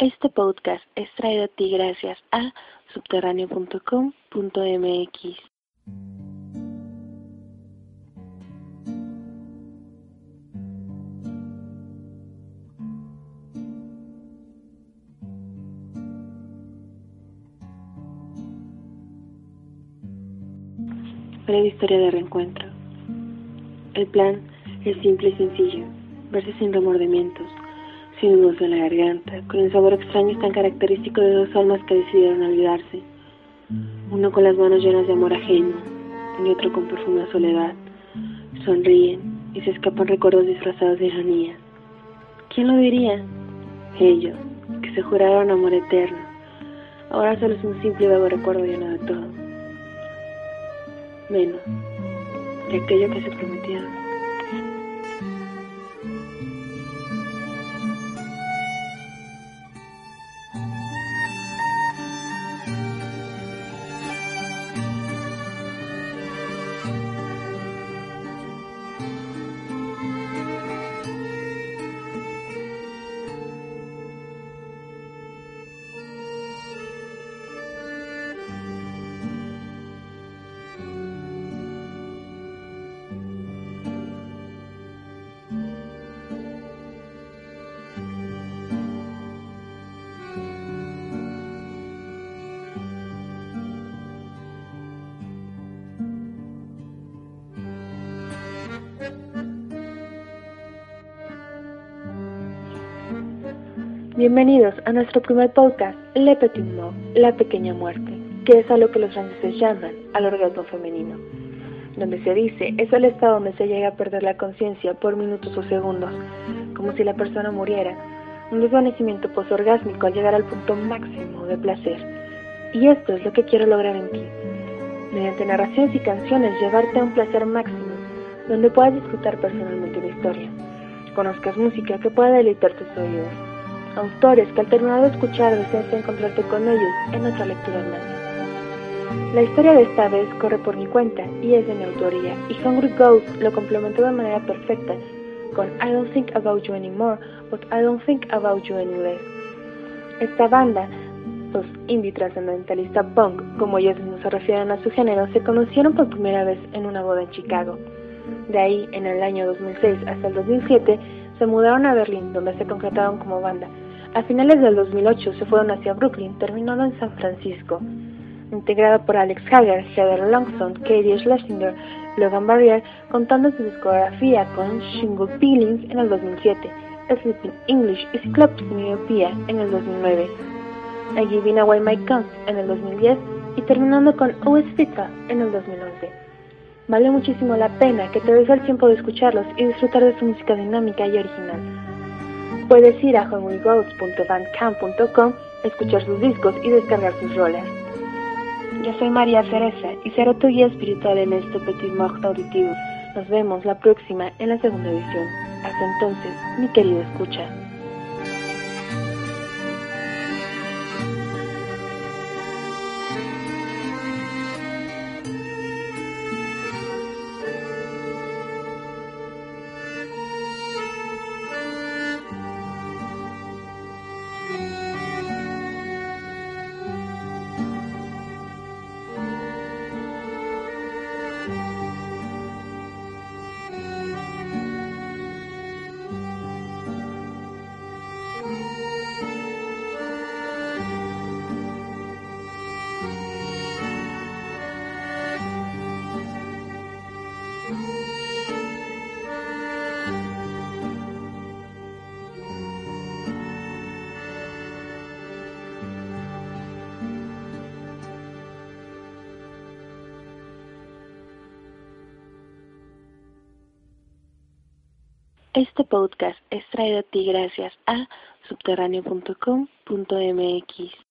Este podcast es traído a ti gracias a subterráneo.com.mx. Breve historia de reencuentro. El plan es simple y sencillo, verse sin remordimientos, sin nudos en la garganta, con el sabor extraño tan característico de dos almas que decidieron olvidarse. Uno con las manos llenas de amor ajeno y otro con profunda soledad. Sonríen y se escapan recuerdos disfrazados de ironía. ¿Quién lo diría? Ellos, que se juraron amor eterno. Ahora solo es un simple vago recuerdo lleno de todo. Menos de aquello que se prometieron. Bienvenidos a nuestro primer podcast, Le Petit Mort, La Pequeña Muerte, que es a lo que los franceses llaman al orgasmo femenino. Donde se dice es el estado donde se llega a perder la conciencia por minutos o segundos, como si la persona muriera, un desvanecimiento posorgásmico al llegar al punto máximo de placer. Y esto es lo que quiero lograr en ti. Mediante narraciones y canciones llevarte a un placer máximo, donde puedas disfrutar personalmente una historia. Conozcas música que pueda deleitar tus oídos autores que al terminar de escuchar deseas encontrarte con ellos en otra lectura más. La historia de esta vez corre por mi cuenta y es de mi autoría, y Hungry Ghost lo complementó de manera perfecta con I Don't Think About You Anymore, but I Don't Think About You Anyway. Esta banda, los indie trascendentalista punk, como ellos no se refieren a su género, se conocieron por primera vez en una boda en Chicago. De ahí, en el año 2006 hasta el 2007, se mudaron a Berlín, donde se concretaron como banda, a finales del 2008 se fueron hacia Brooklyn, terminando en San Francisco. Integrada por Alex Hager, Heather Longson, Katie Schlesinger, Logan Barrier, contando su discografía con Shingle Feelings en el 2007, Sleeping English y Cyclops Myopia en el 2009, A Giving Away My Guns en el 2010 y terminando con OS Vita en el 2011. Vale muchísimo la pena que te des el tiempo de escucharlos y disfrutar de su música dinámica y original. Puedes ir a hungryGhost.bandcamp.com, escuchar sus discos y descargar sus roles. Yo soy María Cereza y seré tu guía espiritual en este Petit Mort auditivo. Nos vemos la próxima en la segunda edición. Hasta entonces, mi querido escucha. Este podcast es traído a ti gracias a subterráneo.com.mx.